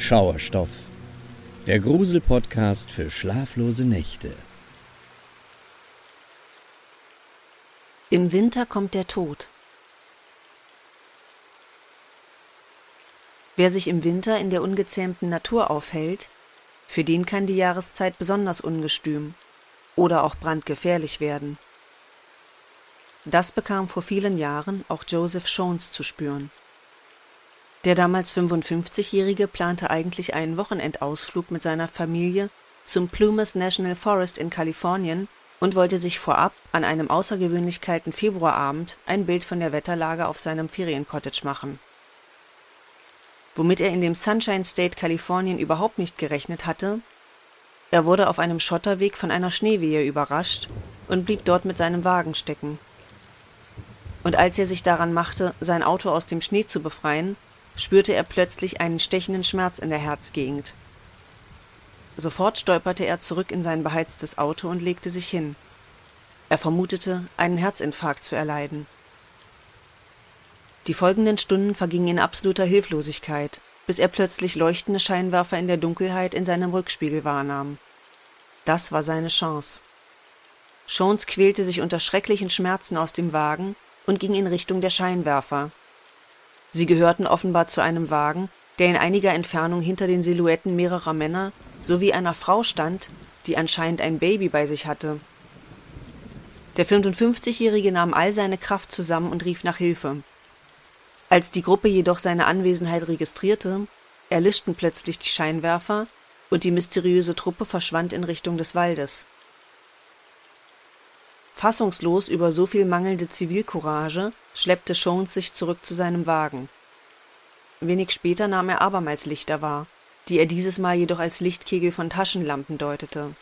Schauerstoff, der Grusel-Podcast für schlaflose Nächte. Im Winter kommt der Tod. Wer sich im Winter in der ungezähmten Natur aufhält, für den kann die Jahreszeit besonders ungestüm oder auch brandgefährlich werden. Das bekam vor vielen Jahren auch Joseph Shones zu spüren. Der damals 55-Jährige plante eigentlich einen Wochenendausflug mit seiner Familie zum Plumas National Forest in Kalifornien und wollte sich vorab an einem außergewöhnlich kalten Februarabend ein Bild von der Wetterlage auf seinem Feriencottage machen. Womit er in dem Sunshine State Kalifornien überhaupt nicht gerechnet hatte, er wurde auf einem Schotterweg von einer Schneewehe überrascht und blieb dort mit seinem Wagen stecken. Und als er sich daran machte, sein Auto aus dem Schnee zu befreien, spürte er plötzlich einen stechenden Schmerz in der Herzgegend. Sofort stolperte er zurück in sein beheiztes Auto und legte sich hin. Er vermutete, einen Herzinfarkt zu erleiden. Die folgenden Stunden vergingen in absoluter Hilflosigkeit, bis er plötzlich leuchtende Scheinwerfer in der Dunkelheit in seinem Rückspiegel wahrnahm. Das war seine Chance. Shones quälte sich unter schrecklichen Schmerzen aus dem Wagen und ging in Richtung der Scheinwerfer, Sie gehörten offenbar zu einem Wagen, der in einiger Entfernung hinter den Silhouetten mehrerer Männer sowie einer Frau stand, die anscheinend ein Baby bei sich hatte. Der 55-Jährige nahm all seine Kraft zusammen und rief nach Hilfe. Als die Gruppe jedoch seine Anwesenheit registrierte, erlischten plötzlich die Scheinwerfer und die mysteriöse Truppe verschwand in Richtung des Waldes. Fassungslos über so viel mangelnde Zivilcourage schleppte Shones sich zurück zu seinem Wagen. Wenig später nahm er abermals Lichter wahr, die er dieses Mal jedoch als Lichtkegel von Taschenlampen deutete.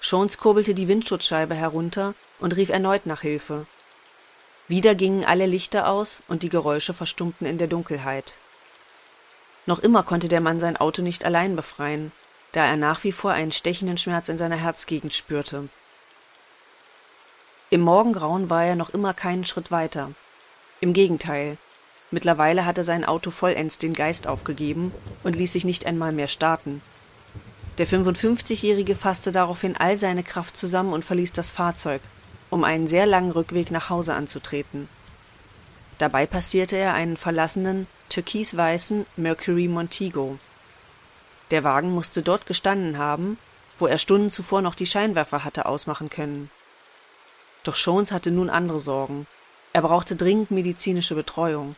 Shones kurbelte die Windschutzscheibe herunter und rief erneut nach Hilfe. Wieder gingen alle Lichter aus und die Geräusche verstummten in der Dunkelheit. Noch immer konnte der Mann sein Auto nicht allein befreien, da er nach wie vor einen stechenden Schmerz in seiner Herzgegend spürte. Im Morgengrauen war er noch immer keinen Schritt weiter. Im Gegenteil, mittlerweile hatte sein Auto vollends den Geist aufgegeben und ließ sich nicht einmal mehr starten. Der 55-Jährige fasste daraufhin all seine Kraft zusammen und verließ das Fahrzeug, um einen sehr langen Rückweg nach Hause anzutreten. Dabei passierte er einen verlassenen, türkisweißen Mercury Montego. Der Wagen musste dort gestanden haben, wo er Stunden zuvor noch die Scheinwerfer hatte ausmachen können. Doch Shones hatte nun andere Sorgen. Er brauchte dringend medizinische Betreuung.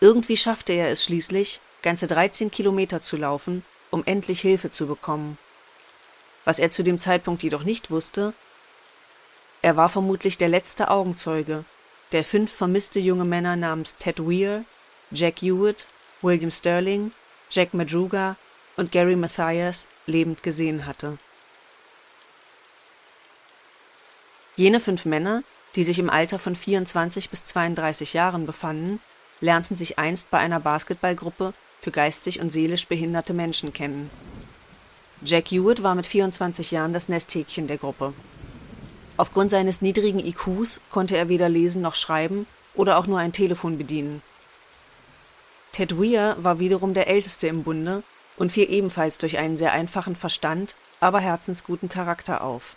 Irgendwie schaffte er es schließlich, ganze 13 Kilometer zu laufen, um endlich Hilfe zu bekommen. Was er zu dem Zeitpunkt jedoch nicht wusste, er war vermutlich der letzte Augenzeuge, der fünf vermisste junge Männer namens Ted Weir, Jack Hewitt, William Sterling, Jack Madruga und Gary Mathias lebend gesehen hatte. Jene fünf Männer, die sich im Alter von 24 bis 32 Jahren befanden, lernten sich einst bei einer Basketballgruppe für geistig und seelisch behinderte Menschen kennen. Jack Hewitt war mit 24 Jahren das Nesthäkchen der Gruppe. Aufgrund seines niedrigen IQs konnte er weder lesen noch schreiben oder auch nur ein Telefon bedienen. Ted Weir war wiederum der Älteste im Bunde und fiel ebenfalls durch einen sehr einfachen Verstand, aber herzensguten Charakter auf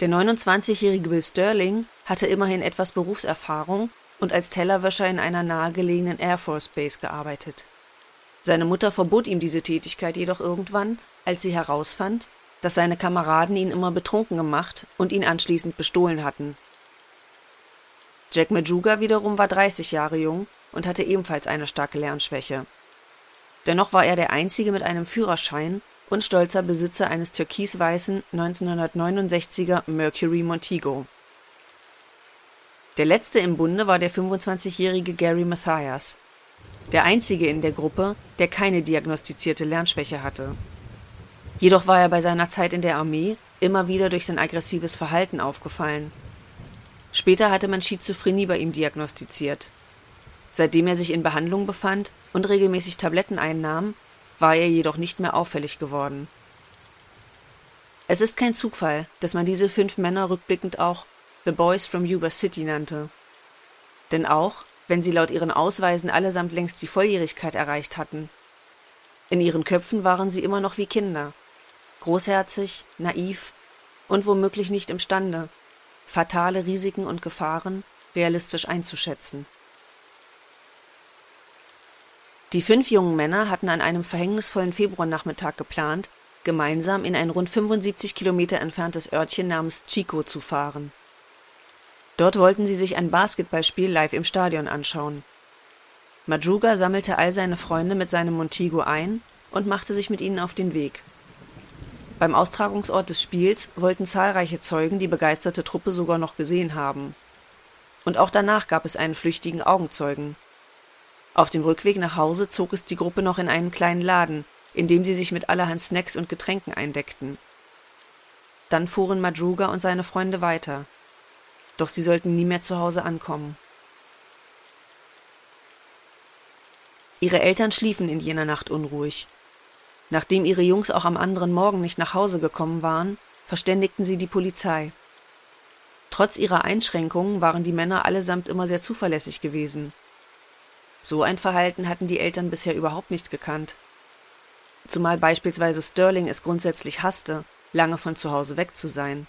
der 29-jährige Bill Sterling hatte immerhin etwas Berufserfahrung und als Tellerwäscher in einer nahegelegenen Air Force Base gearbeitet. Seine Mutter verbot ihm diese Tätigkeit jedoch irgendwann, als sie herausfand, dass seine Kameraden ihn immer betrunken gemacht und ihn anschließend bestohlen hatten. Jack Majuga wiederum war 30 Jahre jung und hatte ebenfalls eine starke Lernschwäche. Dennoch war er der einzige mit einem Führerschein und stolzer Besitzer eines türkisweißen 1969er Mercury Montego. Der letzte im Bunde war der 25-jährige Gary Mathias, der einzige in der Gruppe, der keine diagnostizierte Lernschwäche hatte. Jedoch war er bei seiner Zeit in der Armee immer wieder durch sein aggressives Verhalten aufgefallen. Später hatte man Schizophrenie bei ihm diagnostiziert. Seitdem er sich in Behandlung befand und regelmäßig Tabletten einnahm, war er jedoch nicht mehr auffällig geworden. Es ist kein Zufall, dass man diese fünf Männer rückblickend auch The Boys from Yuba City nannte. Denn auch, wenn sie laut ihren Ausweisen allesamt längst die Volljährigkeit erreicht hatten, In ihren Köpfen waren sie immer noch wie Kinder, großherzig, naiv und womöglich nicht imstande, fatale Risiken und Gefahren realistisch einzuschätzen. Die fünf jungen Männer hatten an einem verhängnisvollen Februarnachmittag geplant, gemeinsam in ein rund 75 Kilometer entferntes Örtchen namens Chico zu fahren. Dort wollten sie sich ein Basketballspiel live im Stadion anschauen. Madruga sammelte all seine Freunde mit seinem Montego ein und machte sich mit ihnen auf den Weg. Beim Austragungsort des Spiels wollten zahlreiche Zeugen die begeisterte Truppe sogar noch gesehen haben. Und auch danach gab es einen flüchtigen Augenzeugen. Auf dem Rückweg nach Hause zog es die Gruppe noch in einen kleinen Laden, in dem sie sich mit allerhand Snacks und Getränken eindeckten. Dann fuhren Madruga und seine Freunde weiter. Doch sie sollten nie mehr zu Hause ankommen. Ihre Eltern schliefen in jener Nacht unruhig. Nachdem ihre Jungs auch am anderen Morgen nicht nach Hause gekommen waren, verständigten sie die Polizei. Trotz ihrer Einschränkungen waren die Männer allesamt immer sehr zuverlässig gewesen. So ein Verhalten hatten die Eltern bisher überhaupt nicht gekannt. Zumal beispielsweise Sterling es grundsätzlich hasste, lange von zu Hause weg zu sein.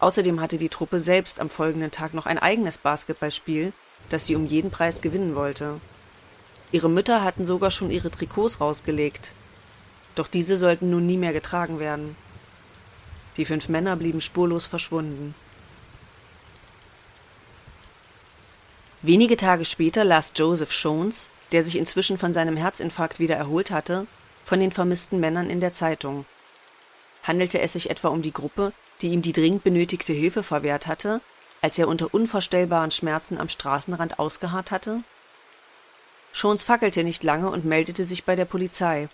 Außerdem hatte die Truppe selbst am folgenden Tag noch ein eigenes Basketballspiel, das sie um jeden Preis gewinnen wollte. Ihre Mütter hatten sogar schon ihre Trikots rausgelegt, doch diese sollten nun nie mehr getragen werden. Die fünf Männer blieben spurlos verschwunden. Wenige Tage später las Joseph Shones, der sich inzwischen von seinem Herzinfarkt wieder erholt hatte, von den vermissten Männern in der Zeitung. Handelte es sich etwa um die Gruppe, die ihm die dringend benötigte Hilfe verwehrt hatte, als er unter unvorstellbaren Schmerzen am Straßenrand ausgeharrt hatte? Shones fackelte nicht lange und meldete sich bei der Polizei.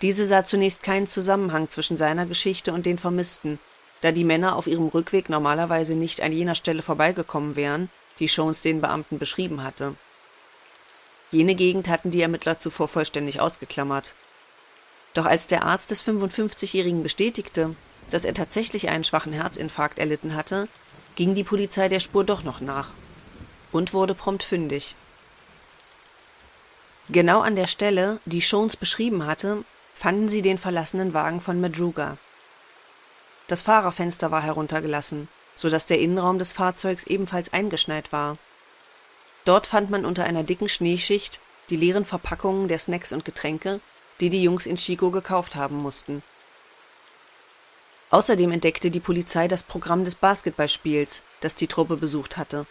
Diese sah zunächst keinen Zusammenhang zwischen seiner Geschichte und den Vermissten, da die Männer auf ihrem Rückweg normalerweise nicht an jener Stelle vorbeigekommen wären, die Jones den Beamten beschrieben hatte. Jene Gegend hatten die Ermittler zuvor vollständig ausgeklammert. Doch als der Arzt des 55-Jährigen bestätigte, dass er tatsächlich einen schwachen Herzinfarkt erlitten hatte, ging die Polizei der Spur doch noch nach und wurde prompt fündig. Genau an der Stelle, die Jones beschrieben hatte, fanden sie den verlassenen Wagen von Madruga. Das Fahrerfenster war heruntergelassen, so dass der Innenraum des Fahrzeugs ebenfalls eingeschneit war. Dort fand man unter einer dicken Schneeschicht die leeren Verpackungen der Snacks und Getränke, die die Jungs in Chico gekauft haben mussten. Außerdem entdeckte die Polizei das Programm des Basketballspiels, das die Truppe besucht hatte,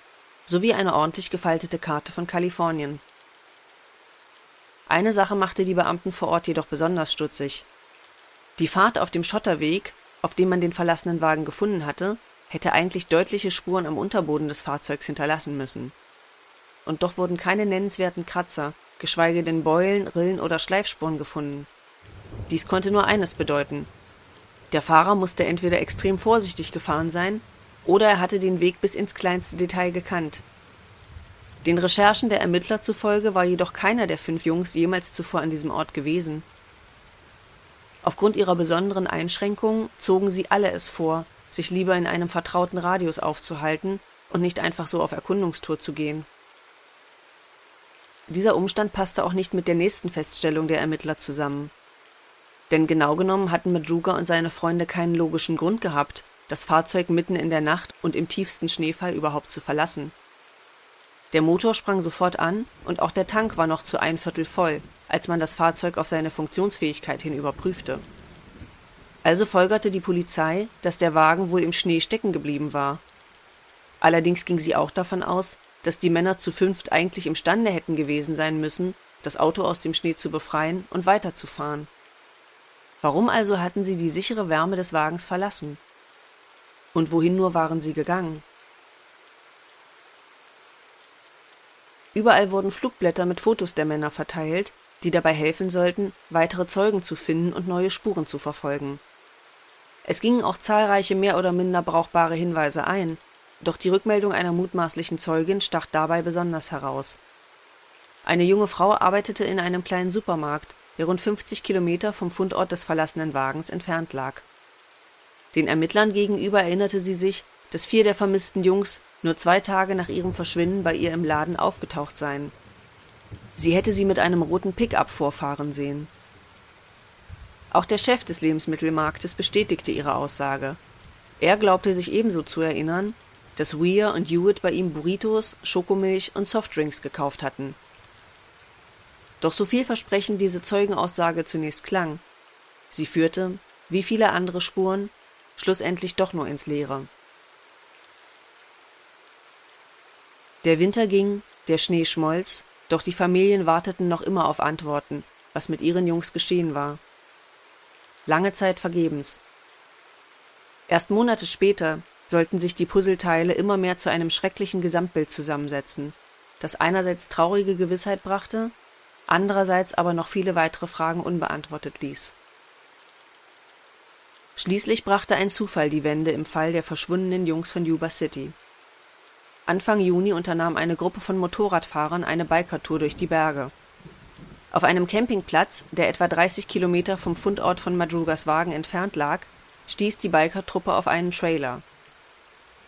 sowie eine ordentlich gefaltete Karte von Kalifornien eine Sache machte die Beamten vor Ort jedoch besonders stutzig. Die Fahrt auf dem Schotterweg, auf dem man den verlassenen Wagen gefunden hatte, hätte eigentlich deutliche Spuren am Unterboden des Fahrzeugs hinterlassen müssen. Und doch wurden keine nennenswerten Kratzer, geschweige denn Beulen, Rillen oder Schleifspuren gefunden. Dies konnte nur eines bedeuten. Der Fahrer musste entweder extrem vorsichtig gefahren sein, oder er hatte den Weg bis ins kleinste Detail gekannt den Recherchen der Ermittler zufolge war jedoch keiner der fünf Jungs jemals zuvor an diesem Ort gewesen. Aufgrund ihrer besonderen Einschränkungen zogen sie alle es vor, sich lieber in einem vertrauten Radius aufzuhalten und nicht einfach so auf Erkundungstour zu gehen. Dieser Umstand passte auch nicht mit der nächsten Feststellung der Ermittler zusammen. Denn genau genommen hatten Madruga und seine Freunde keinen logischen Grund gehabt, das Fahrzeug mitten in der Nacht und im tiefsten Schneefall überhaupt zu verlassen der Motor sprang sofort an und auch der Tank war noch zu ein Viertel voll, als man das Fahrzeug auf seine Funktionsfähigkeit hin überprüfte. Also folgerte die Polizei, dass der Wagen wohl im Schnee stecken geblieben war. Allerdings ging sie auch davon aus, dass die Männer zu fünft eigentlich imstande hätten gewesen sein müssen, das Auto aus dem Schnee zu befreien und weiterzufahren. Warum also hatten sie die sichere Wärme des Wagens verlassen? Und wohin nur waren sie gegangen? Überall wurden Flugblätter mit Fotos der Männer verteilt, die dabei helfen sollten, weitere Zeugen zu finden und neue Spuren zu verfolgen. Es gingen auch zahlreiche mehr oder minder brauchbare Hinweise ein, doch die Rückmeldung einer mutmaßlichen Zeugin stach dabei besonders heraus. Eine junge Frau arbeitete in einem kleinen Supermarkt, der rund 50 Kilometer vom Fundort des verlassenen Wagens entfernt lag. Den Ermittlern gegenüber erinnerte sie sich, dass vier der vermissten Jungs nur zwei Tage nach ihrem Verschwinden bei ihr im Laden aufgetaucht seien. Sie hätte sie mit einem roten Pickup vorfahren sehen. Auch der Chef des Lebensmittelmarktes bestätigte ihre Aussage. Er glaubte sich ebenso zu erinnern, dass Weir und Hewitt bei ihm Burritos, Schokomilch und Softdrinks gekauft hatten. Doch so vielversprechend diese Zeugenaussage zunächst klang, sie führte, wie viele andere Spuren, schlussendlich doch nur ins Leere. Der Winter ging, der Schnee schmolz, doch die Familien warteten noch immer auf Antworten, was mit ihren Jungs geschehen war. Lange Zeit vergebens. Erst Monate später sollten sich die Puzzleteile immer mehr zu einem schrecklichen Gesamtbild zusammensetzen, das einerseits traurige Gewissheit brachte, andererseits aber noch viele weitere Fragen unbeantwortet ließ. Schließlich brachte ein Zufall die Wende im Fall der verschwundenen Jungs von Yuba City. Anfang Juni unternahm eine Gruppe von Motorradfahrern eine Bikertour durch die Berge. Auf einem Campingplatz, der etwa 30 Kilometer vom Fundort von Madrugas Wagen entfernt lag, stieß die Bikertruppe auf einen Trailer.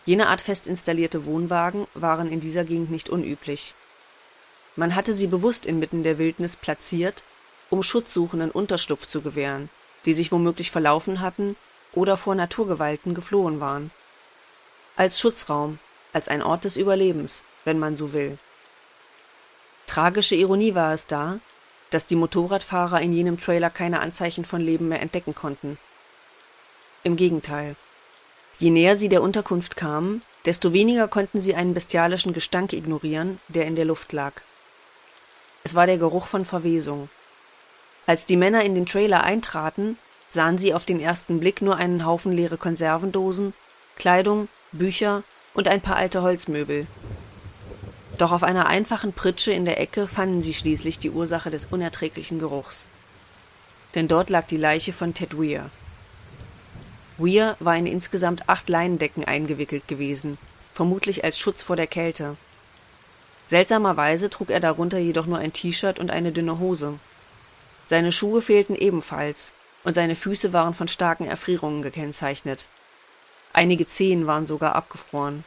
Jene Art fest installierte Wohnwagen waren in dieser Gegend nicht unüblich. Man hatte sie bewusst inmitten der Wildnis platziert, um Schutzsuchenden Unterschlupf zu gewähren, die sich womöglich verlaufen hatten oder vor Naturgewalten geflohen waren. Als Schutzraum als ein Ort des Überlebens, wenn man so will. Tragische Ironie war es da, dass die Motorradfahrer in jenem Trailer keine Anzeichen von Leben mehr entdecken konnten. Im Gegenteil. Je näher sie der Unterkunft kamen, desto weniger konnten sie einen bestialischen Gestank ignorieren, der in der Luft lag. Es war der Geruch von Verwesung. Als die Männer in den Trailer eintraten, sahen sie auf den ersten Blick nur einen Haufen leere Konservendosen, Kleidung, Bücher und ein paar alte Holzmöbel. Doch auf einer einfachen Pritsche in der Ecke fanden sie schließlich die Ursache des unerträglichen Geruchs. Denn dort lag die Leiche von Ted Weir. Weir war in insgesamt acht Leinendecken eingewickelt gewesen, vermutlich als Schutz vor der Kälte. Seltsamerweise trug er darunter jedoch nur ein T-Shirt und eine dünne Hose. Seine Schuhe fehlten ebenfalls, und seine Füße waren von starken Erfrierungen gekennzeichnet. Einige Zehen waren sogar abgefroren.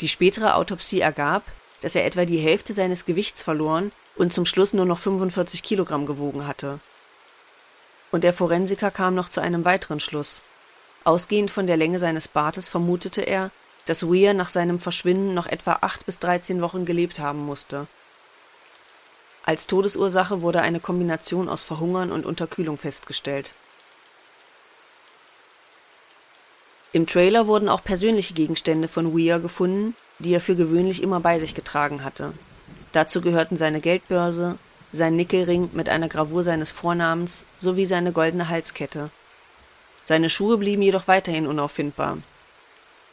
Die spätere Autopsie ergab, dass er etwa die Hälfte seines Gewichts verloren und zum Schluss nur noch 45 Kilogramm gewogen hatte. Und der Forensiker kam noch zu einem weiteren Schluss. Ausgehend von der Länge seines Bartes vermutete er, dass Weir nach seinem Verschwinden noch etwa acht bis dreizehn Wochen gelebt haben musste. Als Todesursache wurde eine Kombination aus Verhungern und Unterkühlung festgestellt Im Trailer wurden auch persönliche Gegenstände von Weir gefunden, die er für gewöhnlich immer bei sich getragen hatte. Dazu gehörten seine Geldbörse, sein Nickelring mit einer Gravur seines Vornamens sowie seine goldene Halskette. Seine Schuhe blieben jedoch weiterhin unauffindbar.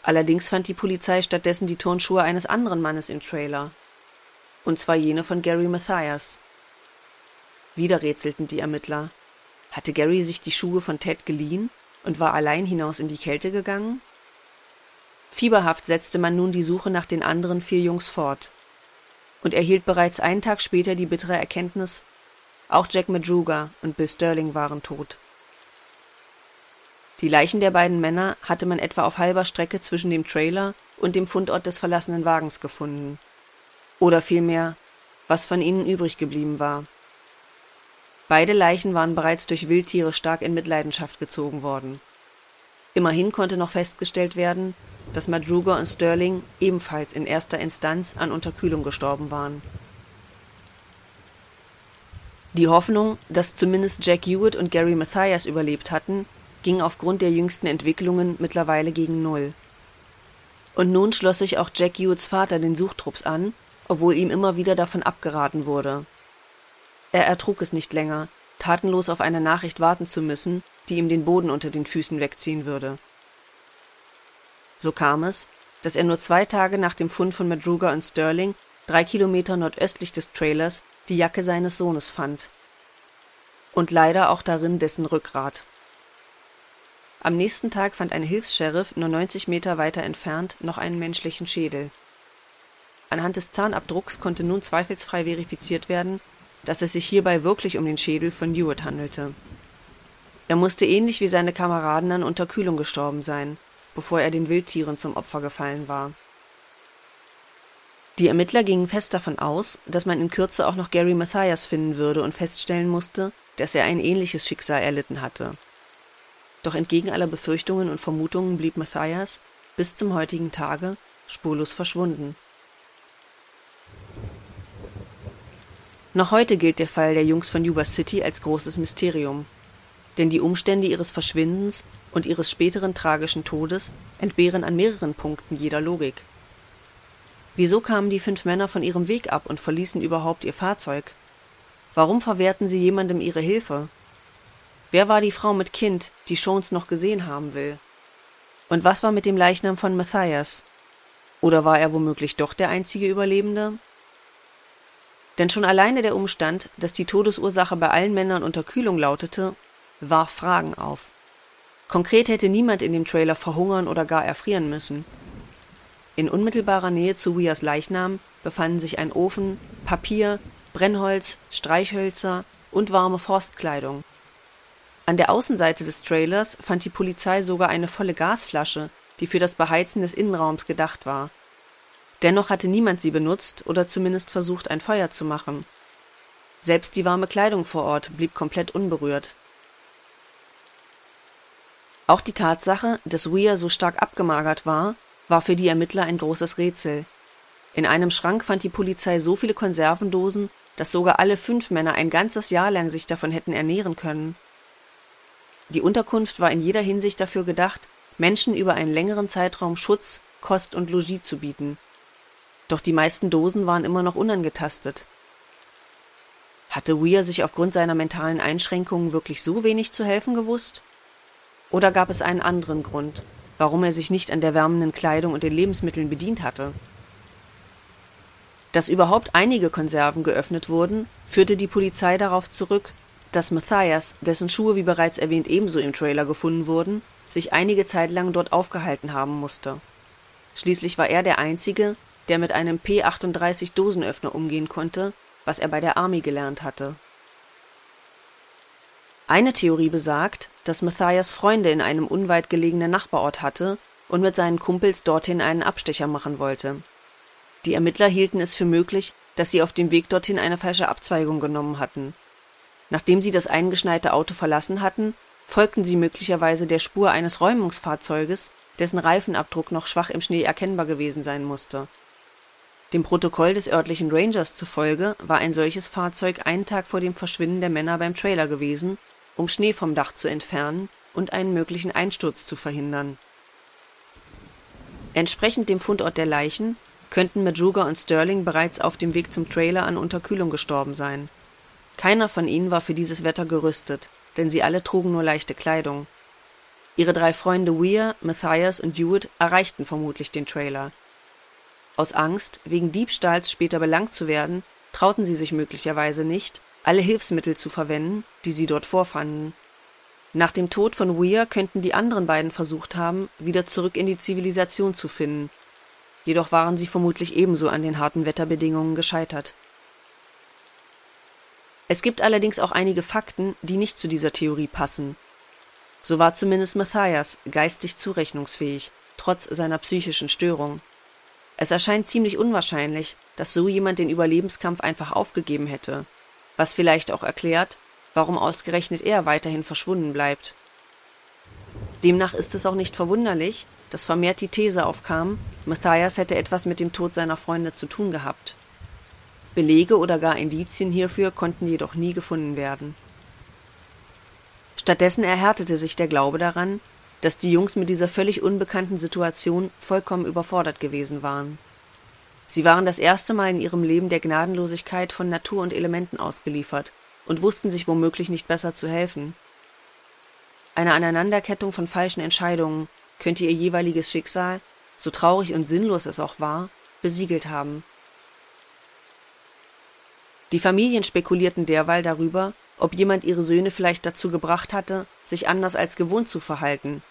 Allerdings fand die Polizei stattdessen die Turnschuhe eines anderen Mannes im Trailer. Und zwar jene von Gary Mathias. Wieder rätselten die Ermittler. Hatte Gary sich die Schuhe von Ted geliehen und war allein hinaus in die Kälte gegangen? Fieberhaft setzte man nun die Suche nach den anderen vier Jungs fort und erhielt bereits einen Tag später die bittere Erkenntnis, auch Jack Madruga und Bill Sterling waren tot. Die Leichen der beiden Männer hatte man etwa auf halber Strecke zwischen dem Trailer und dem Fundort des verlassenen Wagens gefunden. Oder vielmehr, was von ihnen übrig geblieben war. Beide Leichen waren bereits durch Wildtiere stark in Mitleidenschaft gezogen worden. Immerhin konnte noch festgestellt werden, dass Madruga und Sterling ebenfalls in erster Instanz an Unterkühlung gestorben waren. Die Hoffnung, dass zumindest Jack Hewitt und Gary Mathias überlebt hatten, ging aufgrund der jüngsten Entwicklungen mittlerweile gegen Null. Und nun schloss sich auch Jack Hewitts Vater den Suchtrupps an, obwohl ihm immer wieder davon abgeraten wurde er ertrug es nicht länger, tatenlos auf eine Nachricht warten zu müssen, die ihm den Boden unter den Füßen wegziehen würde. So kam es, dass er nur zwei Tage nach dem Fund von Madruga und Sterling, drei Kilometer nordöstlich des Trailers, die Jacke seines Sohnes fand. Und leider auch darin dessen Rückgrat. Am nächsten Tag fand ein Hilfs-Sheriff nur 90 Meter weiter entfernt noch einen menschlichen Schädel. Anhand des Zahnabdrucks konnte nun zweifelsfrei verifiziert werden, dass es sich hierbei wirklich um den Schädel von Hewitt handelte. Er musste ähnlich wie seine Kameraden an Unterkühlung gestorben sein, bevor er den Wildtieren zum Opfer gefallen war. Die Ermittler gingen fest davon aus, dass man in Kürze auch noch Gary Mathias finden würde und feststellen musste, dass er ein ähnliches Schicksal erlitten hatte. Doch entgegen aller Befürchtungen und Vermutungen blieb Mathias bis zum heutigen Tage spurlos verschwunden. Noch heute gilt der Fall der Jungs von Yuba City als großes Mysterium, denn die Umstände ihres Verschwindens und ihres späteren tragischen Todes entbehren an mehreren Punkten jeder Logik. Wieso kamen die fünf Männer von ihrem Weg ab und verließen überhaupt ihr Fahrzeug? Warum verwehrten sie jemandem ihre Hilfe? Wer war die Frau mit Kind, die Shones noch gesehen haben will? Und was war mit dem Leichnam von Matthias? Oder war er womöglich doch der einzige Überlebende? Denn schon alleine der Umstand, dass die Todesursache bei allen Männern Unterkühlung lautete, warf Fragen auf. Konkret hätte niemand in dem Trailer verhungern oder gar erfrieren müssen. In unmittelbarer Nähe zu Weas Leichnam befanden sich ein Ofen, Papier, Brennholz, Streichhölzer und warme Forstkleidung. An der Außenseite des Trailers fand die Polizei sogar eine volle Gasflasche, die für das Beheizen des Innenraums gedacht war. Dennoch hatte niemand sie benutzt oder zumindest versucht, ein Feuer zu machen. Selbst die warme Kleidung vor Ort blieb komplett unberührt. Auch die Tatsache, dass Weir so stark abgemagert war, war für die Ermittler ein großes Rätsel. In einem Schrank fand die Polizei so viele Konservendosen, dass sogar alle fünf Männer ein ganzes Jahr lang sich davon hätten ernähren können. Die Unterkunft war in jeder Hinsicht dafür gedacht, Menschen über einen längeren Zeitraum Schutz, Kost und Logis zu bieten doch die meisten Dosen waren immer noch unangetastet. Hatte Weir sich aufgrund seiner mentalen Einschränkungen wirklich so wenig zu helfen gewusst? Oder gab es einen anderen Grund, warum er sich nicht an der wärmenden Kleidung und den Lebensmitteln bedient hatte? Dass überhaupt einige Konserven geöffnet wurden, führte die Polizei darauf zurück, dass Matthias, dessen Schuhe wie bereits erwähnt ebenso im Trailer gefunden wurden, sich einige Zeit lang dort aufgehalten haben musste. Schließlich war er der Einzige, der mit einem P38-Dosenöffner umgehen konnte, was er bei der Army gelernt hatte. Eine Theorie besagt, dass Matthias Freunde in einem unweit gelegenen Nachbarort hatte und mit seinen Kumpels dorthin einen Abstecher machen wollte. Die Ermittler hielten es für möglich, dass sie auf dem Weg dorthin eine falsche Abzweigung genommen hatten. Nachdem sie das eingeschneite Auto verlassen hatten, folgten sie möglicherweise der Spur eines Räumungsfahrzeuges, dessen Reifenabdruck noch schwach im Schnee erkennbar gewesen sein musste dem Protokoll des örtlichen Rangers zufolge war ein solches Fahrzeug einen Tag vor dem Verschwinden der Männer beim Trailer gewesen, um Schnee vom Dach zu entfernen und einen möglichen Einsturz zu verhindern. Entsprechend dem Fundort der Leichen könnten Madruga und Sterling bereits auf dem Weg zum Trailer an Unterkühlung gestorben sein. Keiner von ihnen war für dieses Wetter gerüstet, denn sie alle trugen nur leichte Kleidung. Ihre drei Freunde Weir, Matthias und Hewitt erreichten vermutlich den Trailer aus Angst, wegen Diebstahls später belangt zu werden, trauten sie sich möglicherweise nicht, alle Hilfsmittel zu verwenden, die sie dort vorfanden. Nach dem Tod von Weir könnten die anderen beiden versucht haben, wieder zurück in die Zivilisation zu finden. Jedoch waren sie vermutlich ebenso an den harten Wetterbedingungen gescheitert. Es gibt allerdings auch einige Fakten, die nicht zu dieser Theorie passen. So war zumindest Matthias geistig zurechnungsfähig, trotz seiner psychischen Störung. Es erscheint ziemlich unwahrscheinlich, dass so jemand den Überlebenskampf einfach aufgegeben hätte, was vielleicht auch erklärt, warum ausgerechnet er weiterhin verschwunden bleibt. Demnach ist es auch nicht verwunderlich, dass vermehrt die These aufkam, Matthias hätte etwas mit dem Tod seiner Freunde zu tun gehabt. Belege oder gar Indizien hierfür konnten jedoch nie gefunden werden. Stattdessen erhärtete sich der Glaube daran, dass die Jungs mit dieser völlig unbekannten Situation vollkommen überfordert gewesen waren. Sie waren das erste Mal in ihrem Leben der Gnadenlosigkeit von Natur und Elementen ausgeliefert und wussten sich womöglich nicht besser zu helfen. Eine Aneinanderkettung von falschen Entscheidungen könnte ihr jeweiliges Schicksal, so traurig und sinnlos es auch war, besiegelt haben. Die Familien spekulierten derweil darüber, ob jemand ihre Söhne vielleicht dazu gebracht hatte, sich anders als gewohnt zu verhalten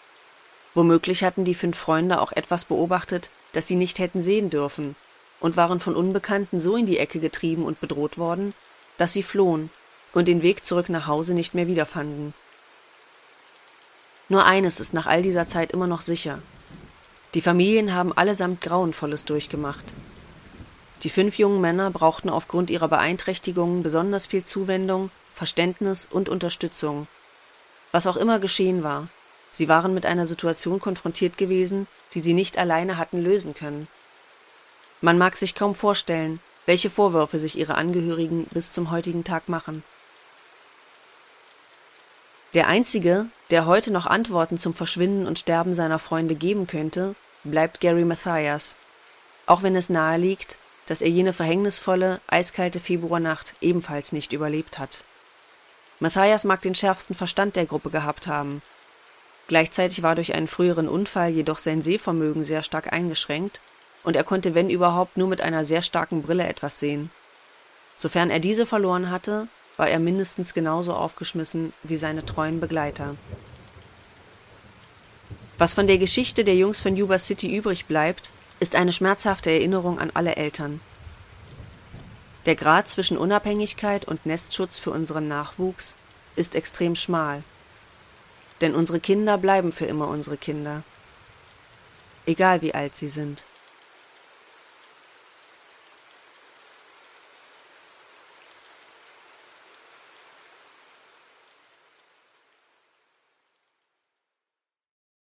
Womöglich hatten die fünf Freunde auch etwas beobachtet, das sie nicht hätten sehen dürfen, und waren von Unbekannten so in die Ecke getrieben und bedroht worden, dass sie flohen und den Weg zurück nach Hause nicht mehr wiederfanden. Nur eines ist nach all dieser Zeit immer noch sicher. Die Familien haben allesamt Grauenvolles durchgemacht. Die fünf jungen Männer brauchten aufgrund ihrer Beeinträchtigungen besonders viel Zuwendung, Verständnis und Unterstützung. Was auch immer geschehen war, sie waren mit einer Situation konfrontiert gewesen, die sie nicht alleine hatten lösen können. Man mag sich kaum vorstellen, welche Vorwürfe sich ihre Angehörigen bis zum heutigen Tag machen. Der einzige, der heute noch Antworten zum Verschwinden und Sterben seiner Freunde geben könnte, bleibt Gary Mathias, auch wenn es nahe liegt, dass er jene verhängnisvolle, eiskalte Februarnacht ebenfalls nicht überlebt hat. Mathias mag den schärfsten Verstand der Gruppe gehabt haben. Gleichzeitig war durch einen früheren Unfall jedoch sein Sehvermögen sehr stark eingeschränkt und er konnte wenn überhaupt nur mit einer sehr starken Brille etwas sehen. Sofern er diese verloren hatte, war er mindestens genauso aufgeschmissen wie seine treuen Begleiter. Was von der Geschichte der Jungs von Yuba City übrig bleibt, ist eine schmerzhafte Erinnerung an alle Eltern. Der Grad zwischen Unabhängigkeit und Nestschutz für unseren Nachwuchs ist extrem schmal. Denn unsere Kinder bleiben für immer unsere Kinder. Egal wie alt sie sind.